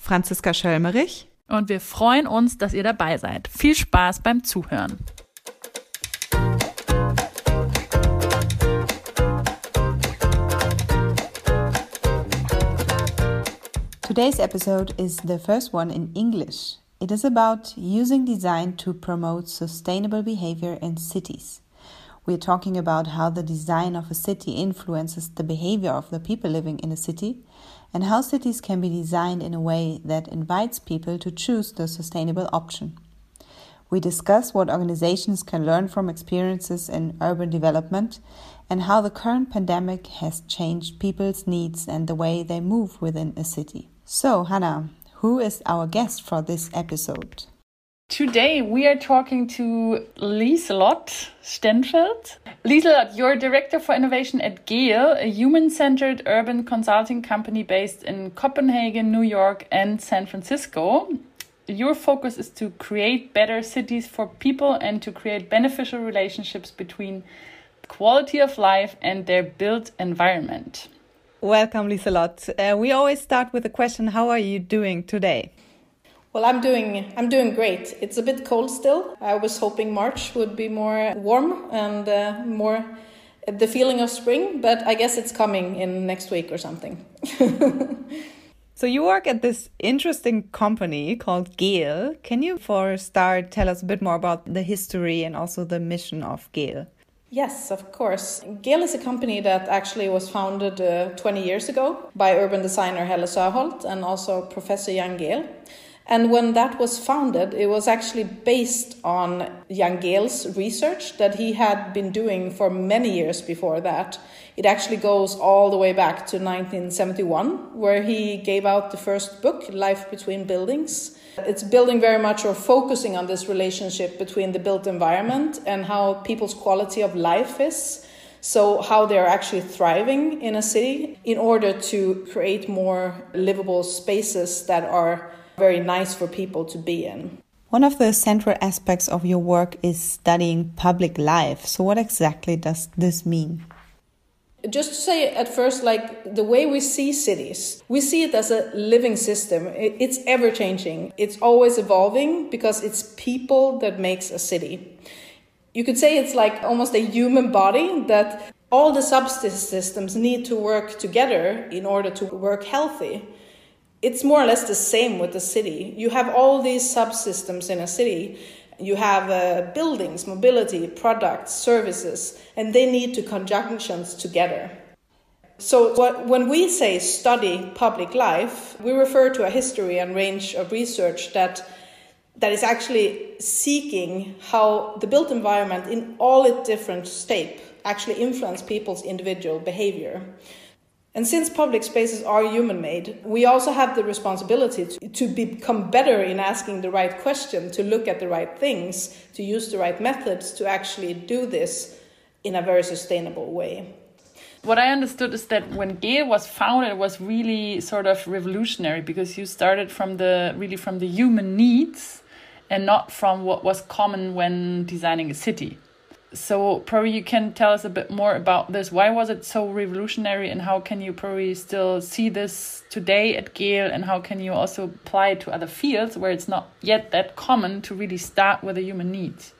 Franziska Schölmerich. Und wir freuen uns, dass ihr dabei seid. Viel Spaß beim Zuhören. Today's episode is the first one in English. It is about using design to promote sustainable behavior in cities. We're talking about how the design of a city influences the behavior of the people living in a city and how cities can be designed in a way that invites people to choose the sustainable option. We discuss what organizations can learn from experiences in urban development and how the current pandemic has changed people's needs and the way they move within a city. So, Hannah, who is our guest for this episode? Today we are talking to Liselott Stenfeld. Liselott, you're Director for Innovation at Gehl, a human-centered urban consulting company based in Copenhagen, New York and San Francisco. Your focus is to create better cities for people and to create beneficial relationships between quality of life and their built environment. Welcome, Liselott. Uh, we always start with the question, how are you doing today? Well, I'm doing I'm doing great. It's a bit cold still. I was hoping March would be more warm and uh, more the feeling of spring, but I guess it's coming in next week or something. so you work at this interesting company called Gehl. Can you for a start tell us a bit more about the history and also the mission of Gehl? Yes, of course. Gehl is a company that actually was founded uh, 20 years ago by urban designer Helle Søholt and also Professor Jan Gehl. And when that was founded, it was actually based on Jan Gehl's research that he had been doing for many years before that. It actually goes all the way back to 1971, where he gave out the first book, Life Between Buildings it's building very much or focusing on this relationship between the built environment and how people's quality of life is. So, how they're actually thriving in a city in order to create more livable spaces that are very nice for people to be in. One of the central aspects of your work is studying public life. So, what exactly does this mean? just to say at first like the way we see cities we see it as a living system it's ever changing it's always evolving because it's people that makes a city you could say it's like almost a human body that all the subsystems need to work together in order to work healthy it's more or less the same with the city you have all these subsystems in a city you have uh, buildings, mobility, products, services, and they need to conjunctions together. So, what, when we say study public life, we refer to a history and range of research that that is actually seeking how the built environment in all its different state actually influence people's individual behavior. And since public spaces are human made, we also have the responsibility to, to, become better in asking the right question, to look at the right things, to use the right methods to actually do this in a very sustainable way. What I understood is that when Gehl was founded, it was really sort of revolutionary because you started from the really from the human needs and not from what was common when designing a city so probably you can tell us a bit more about this. Why was it so revolutionary and how can you probably still see this today at Gehl? And how can you also apply it to other fields where it's not yet that common to really start with the human needs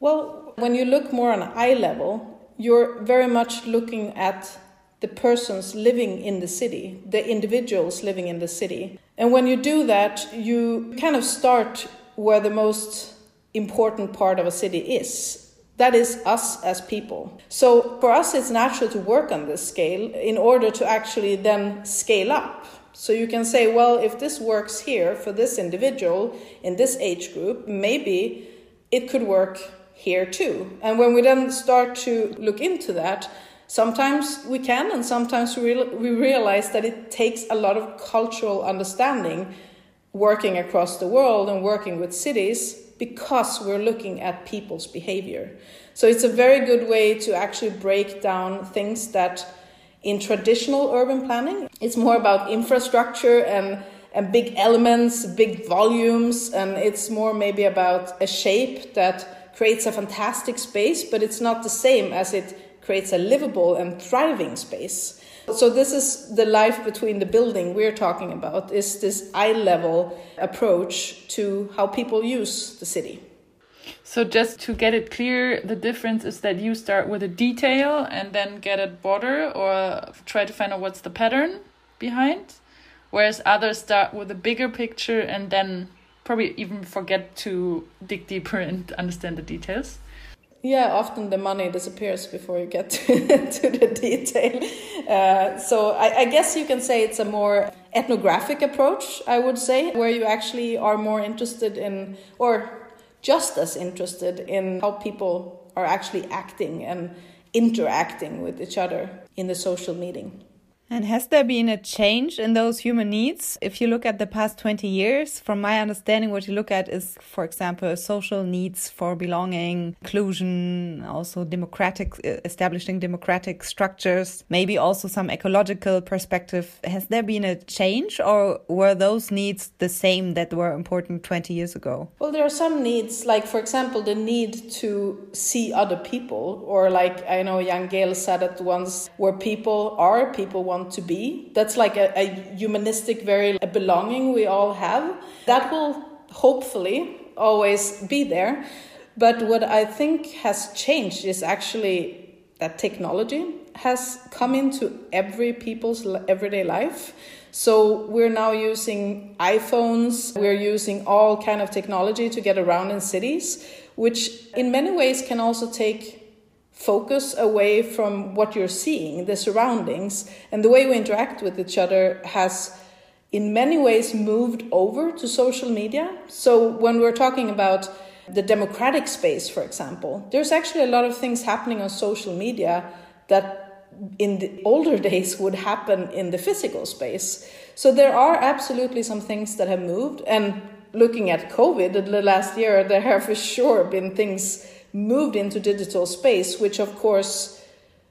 well when you look more on eye level you're very much looking at the persons living in the city the individuals living in the city. And when you do that you kind of start where the most important part of a city is that is us as people. So for us, it's natural to work on this scale in order to actually then scale up. So you can say, well, if this works here for this individual in this age group, maybe it could work here too. And when we then start to look into that, sometimes we can, and sometimes we, we realize that it takes a lot of cultural understanding working across the world and working with cities because we're looking at people's behavior. So it's a very good way to actually break down things that in traditional urban planning, it's more about infrastructure and and big elements, big volumes, and it's more maybe about a shape that creates a fantastic space, but it's not the same as it creates a livable and thriving space. So this is the life between the building we're talking about is this eye level approach to how people use the city. So just to get it clear, the difference is that you start with a detail and then get a border or try to find out what's the pattern behind, whereas others start with a bigger picture and then probably even forget to dig deeper and understand the details. Yeah, often the money disappears before you get to, to the detail. Uh, so I, I, guess you can say it's a more ethnographic approach, I would say, where you actually are more interested in, or just as interested in how people are actually acting and interacting with each other in the social meeting. And has there been a change in those human needs? If you look at the past 20 years, from my understanding, what you look at is, for example, social needs for belonging, inclusion, also democratic, establishing democratic structures, maybe also some ecological perspective. Has there been a change or were those needs the same that were important 20 years ago? Well, there are some needs, like, for example, the need to see other people, or like I know Jan Gehl said it once, where people are, people want want to be. That's like a, a humanistic, very a belonging we all have. That will hopefully always be there. But what I think has changed is actually that technology has come into every people's everyday life. So we're now using iPhones, we're using all kind of technology to get around in cities, which in many ways can also take focus away from what you're seeing, the surroundings, and the way we interact with each other has in many ways moved over to social media. So when we're talking about the democratic space, for example, there's actually a lot of things happening on social media that in the older days would happen in the physical space. So there are absolutely some things that have moved. And looking at COVID the last year, there have for sure been things moved into digital space, which of course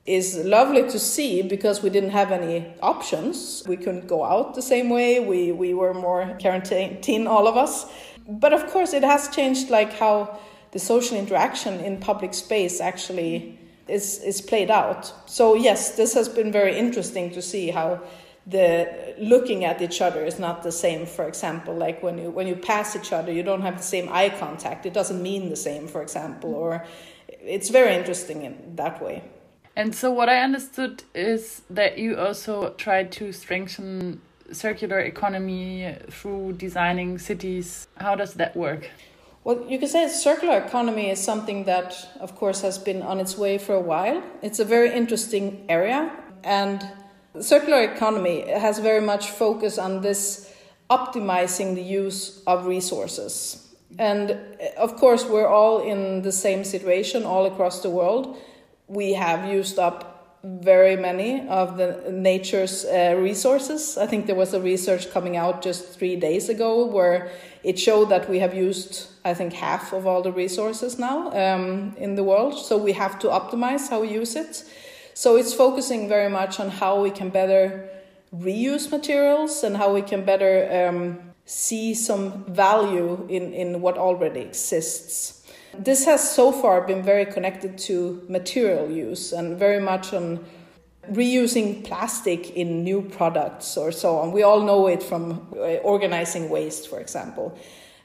is lovely to see because we didn't have any options. We couldn't go out the same way. We, we were more quarantine, all of us. But of course, it has changed like how the social interaction in public space actually is, is played out. So, yes, this has been very interesting to see how the looking at each other is not the same for example like when you when you pass each other you don't have the same eye contact. It doesn't mean the same for example or it's very interesting in that way. And so what i understood is that you also tried to strengthen circular economy through designing cities. How does that work? Well, you can say circular economy is something that, of course, has been on its way for a while. It's a very interesting area, and circular economy has very much focus on this optimizing the use of resources. And of course, we're all in the same situation all across the world. We have used up very many of the nature's uh, resources. I think there was a research coming out just three days ago where it showed that we have used, I think, half of all the resources now um, in the world. So we have to optimize how we use it. So it's focusing very much on how we can better reuse materials and how we can better um, see some value in, in what already exists. This has so far been very connected to material use and very much on reusing plastic in new products or so on. We all know it from uh, organizing waste, for example.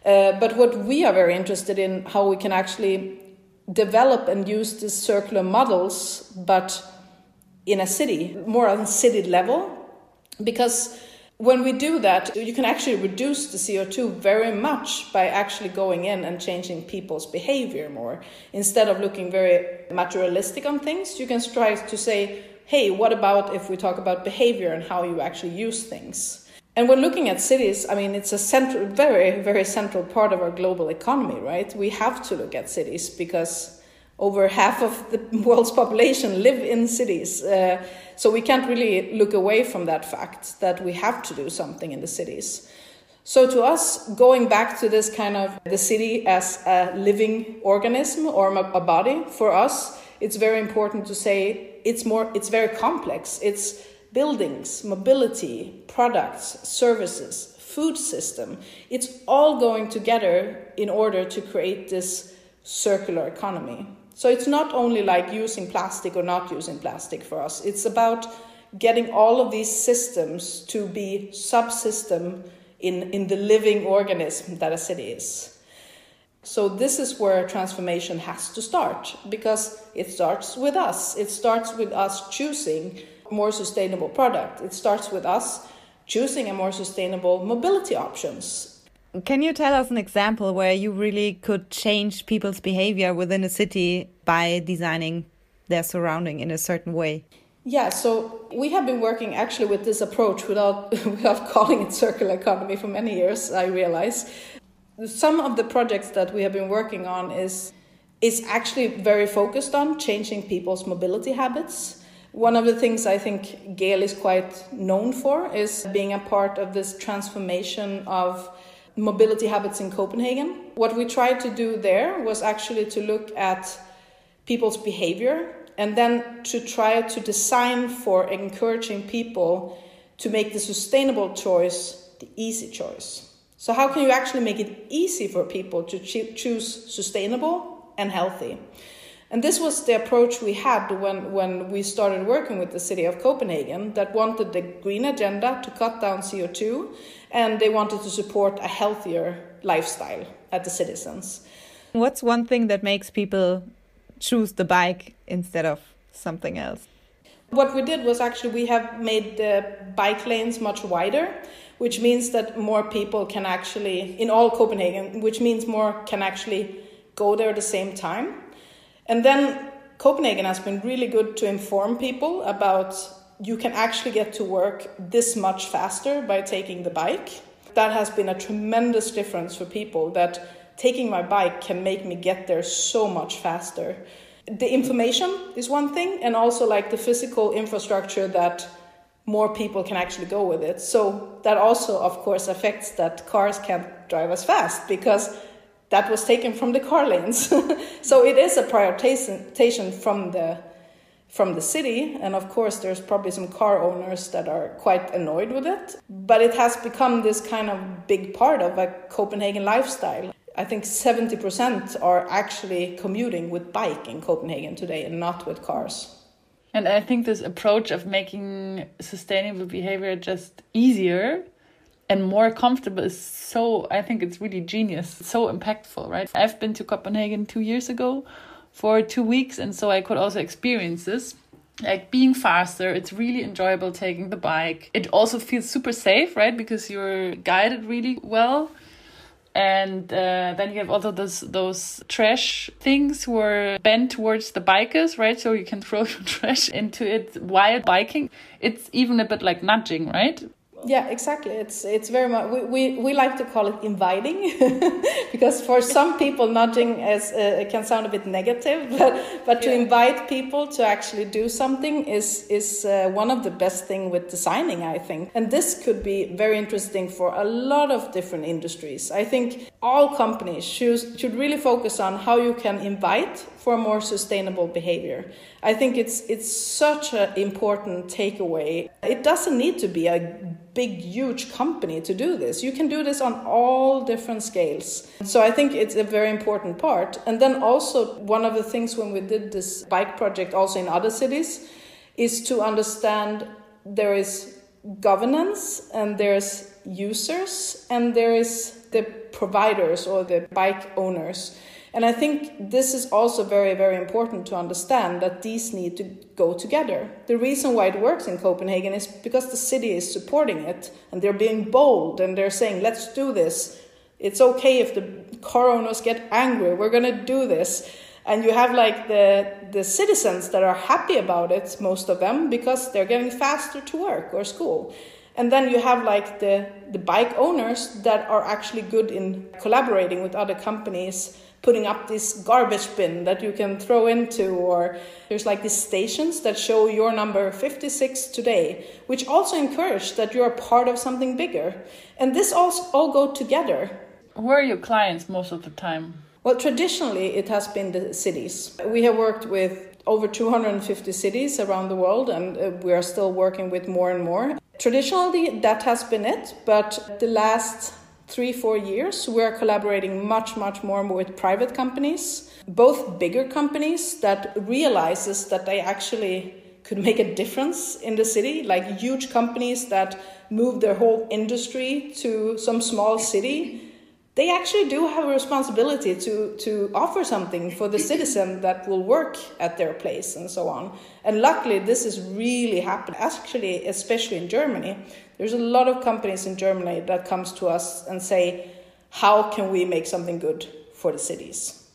Uh, but what we are very interested in how we can actually develop and use these circular models, but in a city, more on city level, because when we do that, you can actually reduce the CO2 very much by actually going in and changing people's behavior more. Instead of looking very materialistic on things, you can strive to say, hey, what about if we talk about behavior and how you actually use things? And when looking at cities, I mean, it's a central, very, very central part of our global economy, right? We have to look at cities because over half of the world's population live in cities. Uh, so we can't really look away from that fact that we have to do something in the cities. So to us, going back to this kind of the city as a living organism or a body, for us, it's very important to say it's more it's very complex. It's buildings, mobility, products, services, food system. It's all going together in order to create this circular economy. So it's not only like using plastic or not using plastic for us. It's about getting all of these systems to be subsystem in, in the living organism that a city is. So this is where transformation has to start because it starts with us. It starts with us choosing more sustainable product. It starts with us choosing a more sustainable mobility options. Can you tell us an example where you really could change people's behavior within a city by designing their surrounding in a certain way? Yeah, so we have been working actually with this approach without without calling it circular economy for many years, I realize. Some of the projects that we have been working on is is actually very focused on changing people's mobility habits. One of the things I think Gehl is quite known for is being a part of this transformation of mobility habits in Copenhagen. What we tried to do there was actually to look at people's behavior and then to try to design for encouraging people to make the sustainable choice the easy choice. So, how can you actually make it easy for people to choose sustainable and healthy? And this was the approach we had when, when we started working with the city of Copenhagen that wanted the green agenda to cut down CO2 and they wanted to support a healthier lifestyle at the citizens. What's one thing that makes people choose the bike instead of something else? What we did was actually we have made the bike lanes much wider, which means that more people can actually, in all Copenhagen, which means more can actually go there at the same time. And then Copenhagen has been really good to inform people about you can actually get to work this much faster by taking the bike. That has been a tremendous difference for people that taking my bike can make me get there so much faster. The information is one thing, and also like the physical infrastructure that more people can actually go with it. So that also, of course, affects that cars can't drive as fast because that was taken from the car lanes. so it is a prioritization from the from the city and of course there's probably some car owners that are quite annoyed with it but it has become this kind of big part of a copenhagen lifestyle I think 70% are actually commuting with bike in Copenhagen today and not with cars. And I think this approach of making sustainable behavior just easier and more comfortable is so, I think it's really genius, so impactful, right? I've been to Copenhagen two years ago for two weeks, and so I could also experience this. Like being faster, it's really enjoyable taking the bike. It also feels super safe, right? Because you're guided really well and uh, then you have also those those trash things who are bent towards the bikers right so you can throw your trash into it while biking it's even a bit like nudging right yeah exactly. It's it's very much we, we, we like to call it inviting because for some people nudging as uh, can sound a bit negative but but to invite people to actually do something is is uh, one of the best thing with designing i think. And this could be very interesting for a lot of different industries. I think all companies should should really focus on how you can invite for more sustainable behavior I think it's it's such an important takeaway. It doesn't need to be a big huge company to do this. You can do this on all different scales. So I think it's a very important part. And then also one of the things when we did this bike project also in other cities is to understand there is governance and there's users and there is the providers or the bike owners and I think this is also very, very important to understand that these need to go together. The reason why it works in Copenhagen is because the city is supporting it and they're being bold and they're saying, let's do this. It's okay if the car owners get angry, we're going to do this. And you have like the, the citizens that are happy about it, most of them, because they're getting faster to work or school. And then you have like the, the bike owners that are actually good in collaborating with other companies putting up this garbage bin that you can throw into or there's like these stations that show your number 56 today which also encourage that you're part of something bigger. And this all, all go together. Where are your clients most of the time? Well traditionally it has been the cities. We have worked with over 250 cities around the world and uh, we are still working with more and more. Traditionally that has been it but the last three, four years, we're collaborating much, much more with private companies, both bigger companies that realizes that they actually could make a difference in the city, like huge companies that move their whole industry to some small city they actually do have a responsibility to, to offer something for the citizen that will work at their place and so on. And luckily, this is really happening. Actually, especially in Germany, there's a lot of companies in Germany that comes to us and say, how can we make something good for the cities?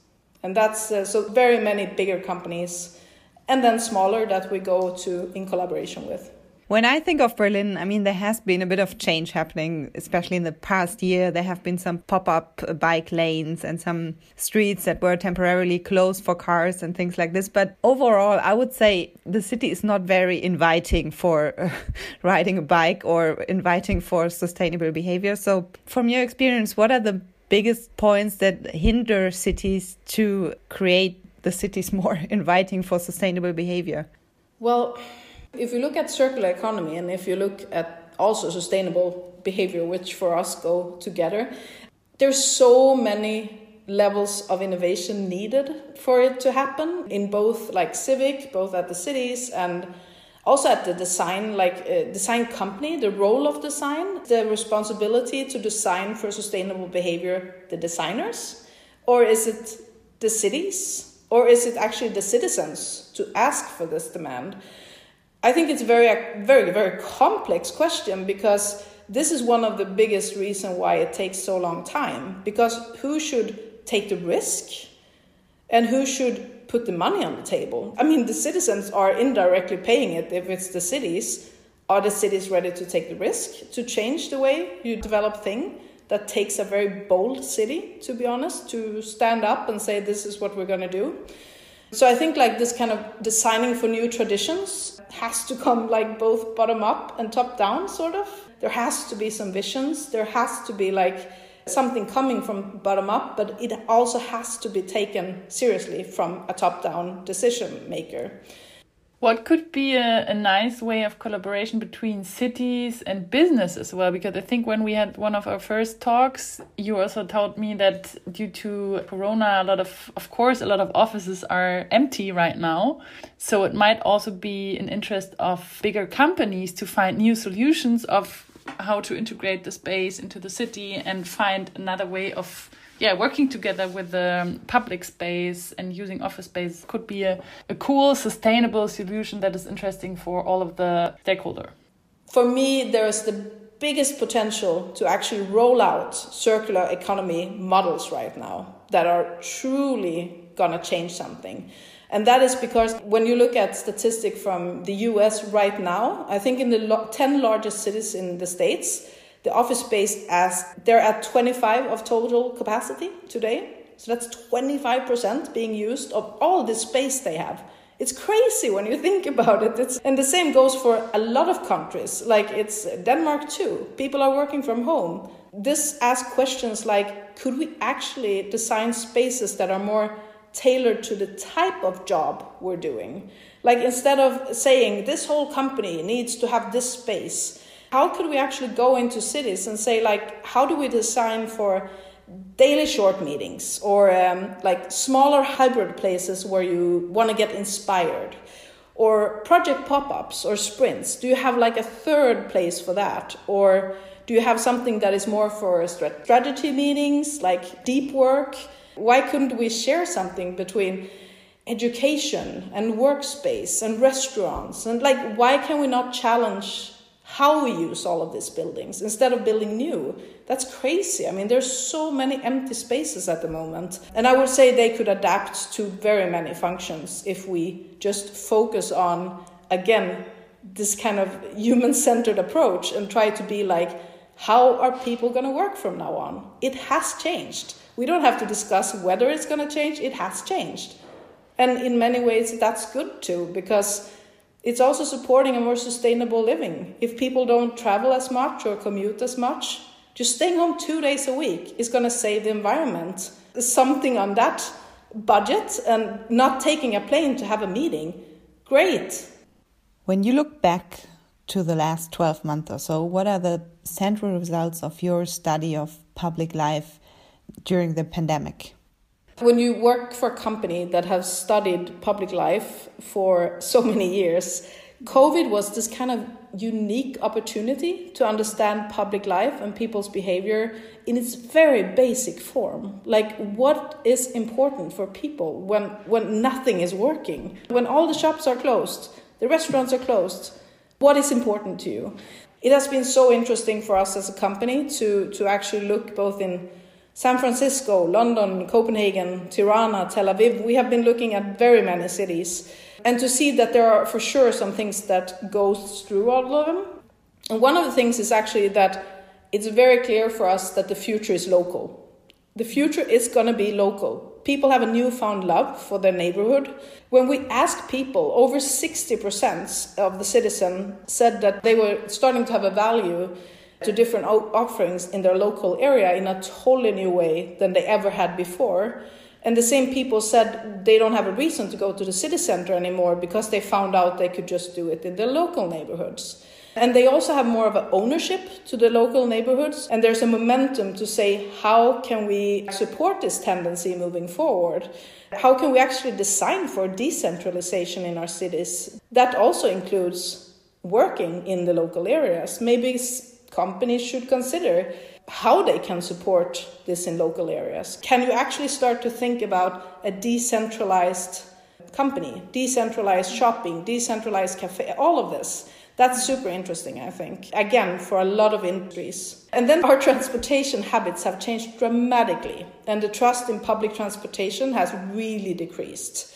And that's uh, so very many bigger companies and then smaller that we go to in collaboration with. When I think of Berlin, I mean, there has been a bit of change happening, especially in the past year. There have been some pop up bike lanes and some streets that were temporarily closed for cars and things like this. But overall, I would say the city is not very inviting for uh, riding a bike or inviting for sustainable behavior. So, from your experience, what are the biggest points that hinder cities to create the cities more inviting for sustainable behavior? Well, if you look at circular economy and if you look at also sustainable behavior, which for us go together, there's so many levels of innovation needed for it to happen in both like civic, both at the cities and also at the design like uh, design company the role of design the responsibility to design for sustainable behavior the designers or is it the cities or is it actually the citizens to ask for this demand I think it's a very, very, very complex question because this is one of the biggest reasons why it takes so long time. Because who should take the risk and who should put the money on the table? I mean, the citizens are indirectly paying it if it's the cities. Are the cities ready to take the risk to change the way you develop things? That takes a very bold city, to be honest, to stand up and say, this is what we're going to do. So I think like this kind of designing for new traditions has to come like both bottom up and top down sort of. There has to be some visions. There has to be like something coming from bottom up, but it also has to be taken seriously from a top down decision maker. What could be a, a nice way of collaboration between cities and business as well? Because I think when we had one of our first talks, you also told me that due to Corona, a lot of, of course, a lot of offices are empty right now. So it might also be an interest of bigger companies to find new solutions of how to integrate the space into the city and find another way of yeah, working together with the public space and using office space could be a, a cool, sustainable solution that is interesting for all of the stakeholder. For me, there is the biggest potential to actually roll out circular economy models right now that are truly gonna change something. And that is because when you look at statistic from the US right now, I think in the 10 largest cities in the States, the office space as they're at 25 of total capacity today. So that's 25% being used of all the space they have. It's crazy when you think about it. It's, and the same goes for a lot of countries, like it's Denmark too. People are working from home. This asks questions like could we actually design spaces that are more tailored to the type of job we're doing? Like instead of saying this whole company needs to have this space, how could we actually go into cities and say like how do we design for daily short meetings or um, like smaller hybrid places where you want to get inspired? Or project pop-ups or sprints. Do you have like a third place for that? Or do you have something that is more for strategy meetings like deep work? Why couldn't we share something between education and workspace and restaurants? And like why can we not challenge how we use all of these buildings instead of building new. That's crazy. I mean, there's so many empty spaces at the moment. And I would say they could adapt to very many functions if we just focus on, again, this kind of human centered approach and try to be like, how are people going to work from now on? It has changed. We don't have to discuss whether it's going to change, it has changed. And in many ways, that's good too, because it's also supporting a more sustainable living. If people don't travel as much or commute as much, just staying home two days a week is going to save the environment. Something on that budget and not taking a plane to have a meeting. Great. When you look back to the last 12 months or so, what are the central results of your study of public life during the pandemic? When you work for a company that has studied public life for so many years, COVID was this kind of unique opportunity to understand public life and people's behavior in its very basic form. Like what is important for people when when nothing is working, when all the shops are closed, the restaurants are closed. What is important to you? It has been so interesting for us as a company to to actually look both in San Francisco, London, Copenhagen, Tirana, Tel Aviv. We have been looking at very many cities and to see that there are for sure some things that goes through all of them. And one of the things is actually that it's very clear for us that the future is local. The future is going to be local. People have a newfound love for their neighborhood. When we asked people, over 60% of the citizens said that they were starting to have a value to different offerings in their local area in a totally new way than they ever had before. And the same people said they don't have a reason to go to the city center anymore because they found out they could just do it in their local neighborhoods. And they also have more of an ownership to the local neighborhoods. And there's a momentum to say, how can we support this tendency moving forward? How can we actually design for decentralization in our cities? That also includes working in the local areas. Maybe companies should consider how they can support this in local areas. Can you actually start to think about a decentralized company, decentralized shopping, decentralized cafe, all of this? That's super interesting, I think. Again, for a lot of industries. And then our transportation habits have changed dramatically, and the trust in public transportation has really decreased.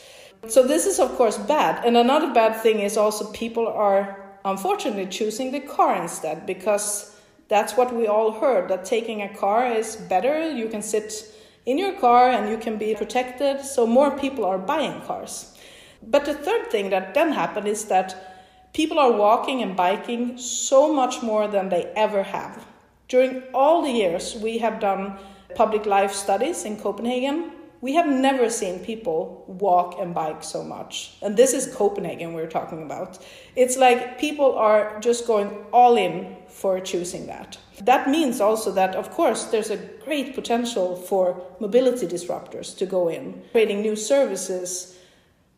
So, this is, of course, bad. And another bad thing is also people are unfortunately choosing the car instead because that's what we all heard that taking a car is better. You can sit in your car and you can be protected. So more people are buying cars. But the third thing that then happened is that people are walking and biking so much more than they ever have. During all the years we have done public life studies in Copenhagen, we have never seen people walk and bike so much. And this is Copenhagen we're talking about. It's like people are just going all in for choosing that. That means also that, of course, there's a great potential for mobility disruptors to go in, creating new services,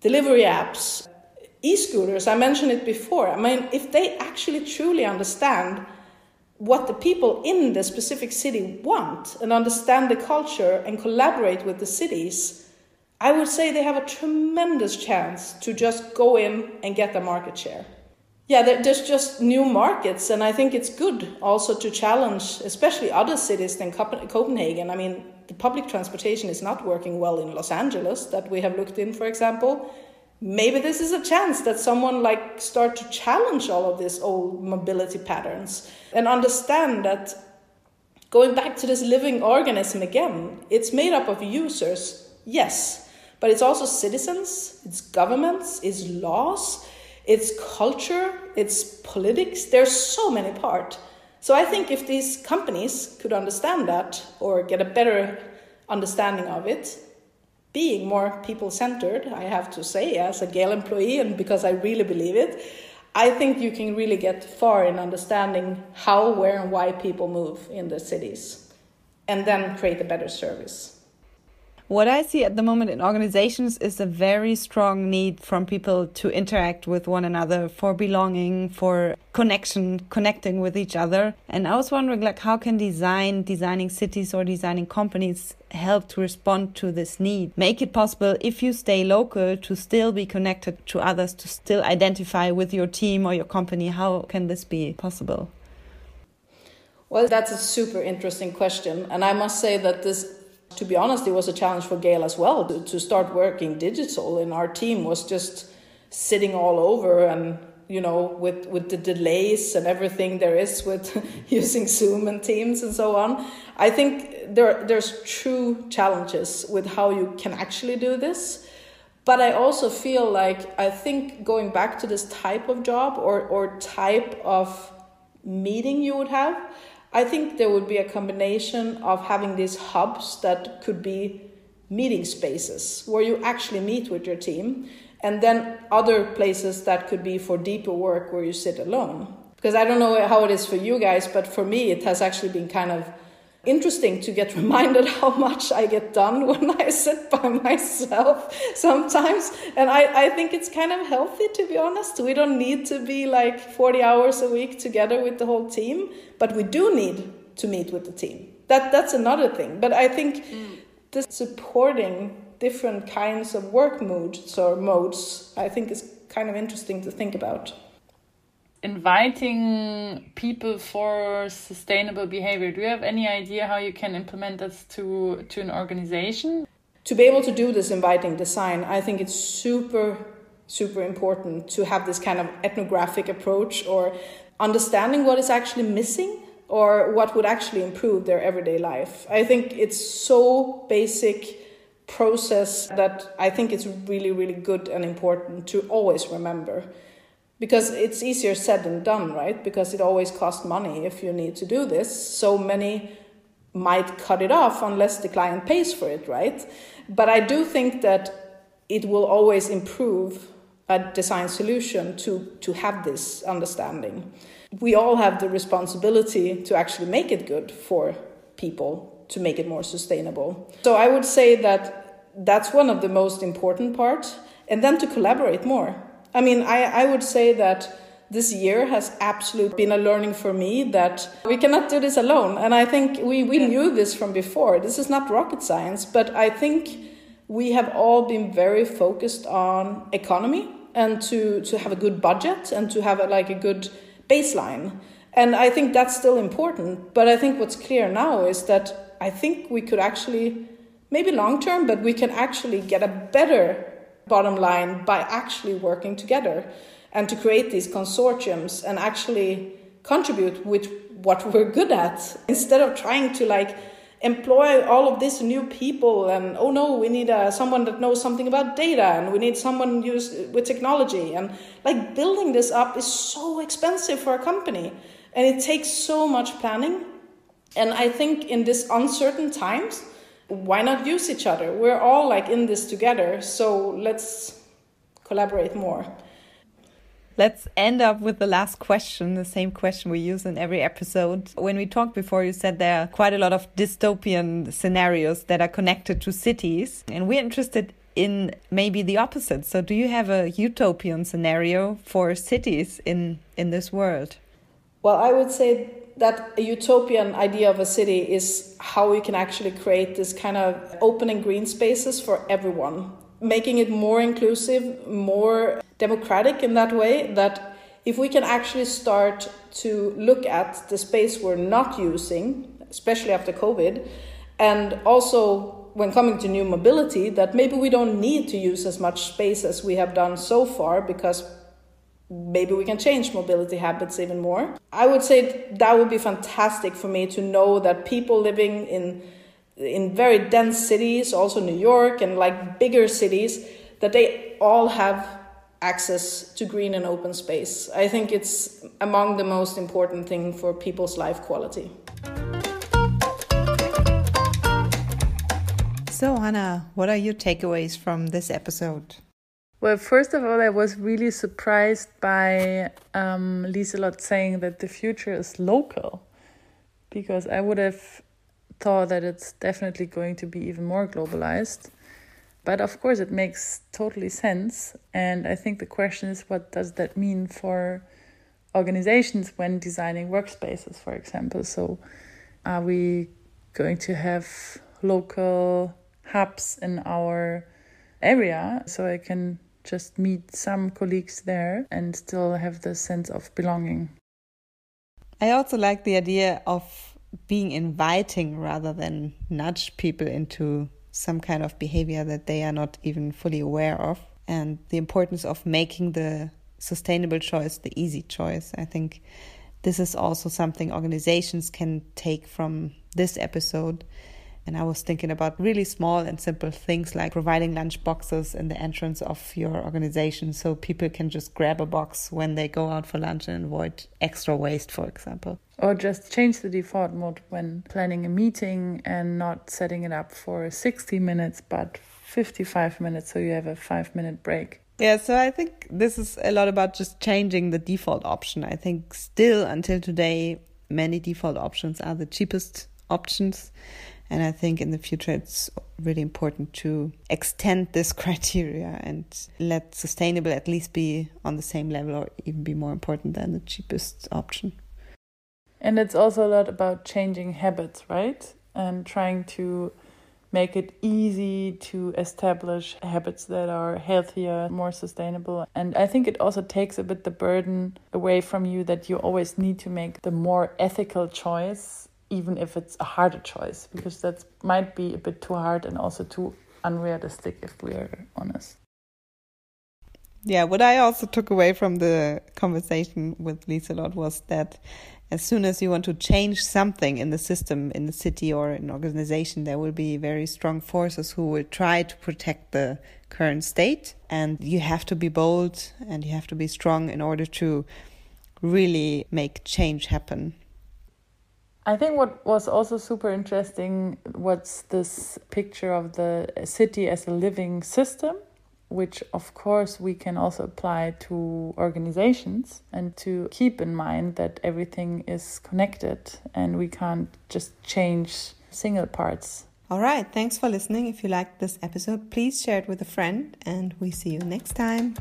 delivery apps, e scooters. I mentioned it before. I mean, if they actually truly understand what the people in the specific city want and understand the culture and collaborate with the cities, I would say they have a tremendous chance to just go in and get the market share. Yeah, there's just new markets, and I think it's good also to challenge, especially other cities than Copenhagen. I mean, the public transportation is not working well in Los Angeles, that we have looked in, for example maybe this is a chance that someone like start to challenge all of these old mobility patterns and understand that going back to this living organism again it's made up of users yes but it's also citizens it's governments it's laws it's culture it's politics. There's so many part. So i think if these companies could understand that or get a better understanding of it being more people centered, I have to say, as a Gehl employee, and because I really believe it, I think you can really get far in understanding how, where, and why people move in the cities and then create a better service. What I see at the moment in organizations is a very strong need from people to interact with one another for belonging, for connection, connecting with each other. And I was wondering like how can design, designing cities or designing companies help to respond to this need? Make it possible if you stay local to still be connected to others, to still identify with your team or your company. How can this be possible? Well, that's a super interesting question. And I must say that this to be honest, it was a challenge for Gehl as well to, to start working digital, and our team was just sitting all over and you know, with, with the delays and everything there is with using Zoom and Teams and so on. I think there, there's true challenges with how you can actually do this. But I also feel like I think going back to this type of job or, or type of meeting you would have, I think there would be a combination of having these hubs that could be meeting spaces where you actually meet with your team and then other places that could be for deeper work where you sit alone. Because I don't know how it is for you guys, but for me, it has actually been kind of interesting to get reminded how much I get done when I sit by myself sometimes. And I, I think it's kind of healthy, to be honest. We don't need to be like 40 hours a week together with the whole team, but we do need to meet with the team. That, that's another thing. But I think mm. the supporting different kinds of work moods or modes, I think is kind of interesting to think about. Inviting people for sustainable behavior. Do you have any idea how you can implement this to, to an organization? To be able to do this inviting design, I think it's super, super important to have this kind of ethnographic approach or understanding what is actually missing or what would actually improve their everyday life. I think it's so basic process that I think it's really, really good and important to always remember. Because it's easier said than done, right? Because it always costs money if you need to do this. So many might cut it off unless the client pays for it, right? But I do think that it will always improve a design solution to, to have this understanding. We all have the responsibility to actually make it good for people to make it more sustainable. So I would say that that's one of the most important parts. And then to collaborate more. I mean, I, I would say that this year has absolutely been a learning for me that we cannot do this alone. And I think we, we knew this from before. This is not rocket science, but I think we have all been very focused on economy and to, to have a good budget and to have a, like a good baseline. And I think that's still important. But I think what's clear now is that I think we could actually, maybe long term, but we can actually get a better bottom line by actually working together and to create these consortiums and actually contribute with what we're good at instead of trying to like employ all of these new people and oh no we need uh, someone that knows something about data and we need someone with technology. And like building this up is so expensive for a company and it takes so much planning. And I think in this uncertain times, why not use each other? We're all like in this together, so let's collaborate more. Let's end up with the last question, the same question we use in every episode. When we talked before, you said there are quite a lot of dystopian scenarios that are connected to cities, and we're interested in maybe the opposite. So, do you have a utopian scenario for cities in in this world? Well, I would say that a utopian idea of a city is how we can actually create this kind of open and green spaces for everyone, making it more inclusive, more democratic in that way that if we can actually start to look at the space we're not using, especially after COVID, and also when coming to new mobility, that maybe we don't need to use as much space as we have done so far because maybe we can change mobility habits even more. I would say that would be fantastic for me to know that people living in in very dense cities, also New York and like bigger cities, that they all have access to green and open space. I think it's among the most important thing for people's life quality. So, Hannah, what are your takeaways from this episode? Well, first of all, I was really surprised by um, Liselott saying that the future is local, because I would have thought that it's definitely going to be even more globalized. But of course, it makes totally sense. And I think the question is what does that mean for organizations when designing workspaces, for example? So, are we going to have local hubs in our area so I can just meet some colleagues there and still have the sense of belonging. I also like the idea of being inviting rather than nudge people into some kind of behavior that they are not even fully aware of, and the importance of making the sustainable choice the easy choice. I think this is also something organizations can take from this episode. And I was thinking about really small and simple things like providing lunch boxes in the entrance of your organization so people can just grab a box when they go out for lunch and avoid extra waste, for example. Or just change the default mode when planning a meeting and not setting it up for 60 minutes but 55 minutes so you have a five minute break. Yeah, so I think this is a lot about just changing the default option. I think still until today, many default options are the cheapest options. And I think in the future, it's really important to extend this criteria and let sustainable at least be on the same level or even be more important than the cheapest option. And it's also a lot about changing habits, right? And trying to make it easy to establish habits that are healthier, more sustainable. And I think it also takes a bit the burden away from you that you always need to make the more ethical choice, even if it's a harder choice, because that might be a bit too hard and also too unrealistic if we are honest. Yeah, what I also took away from the conversation with Liselott was that as soon as you want to change something in the system, in the city or an organization, there will be very strong forces who will try to protect the current state. And you have to be bold and you have to be strong in order to really make change happen. I think what was also super interesting was this picture of the city as a living system which of course we can also apply to organizations and to keep in mind that everything is connected and we can't just change single parts. All right, thanks for listening. If you liked this episode, please share it with a friend and we see you next time.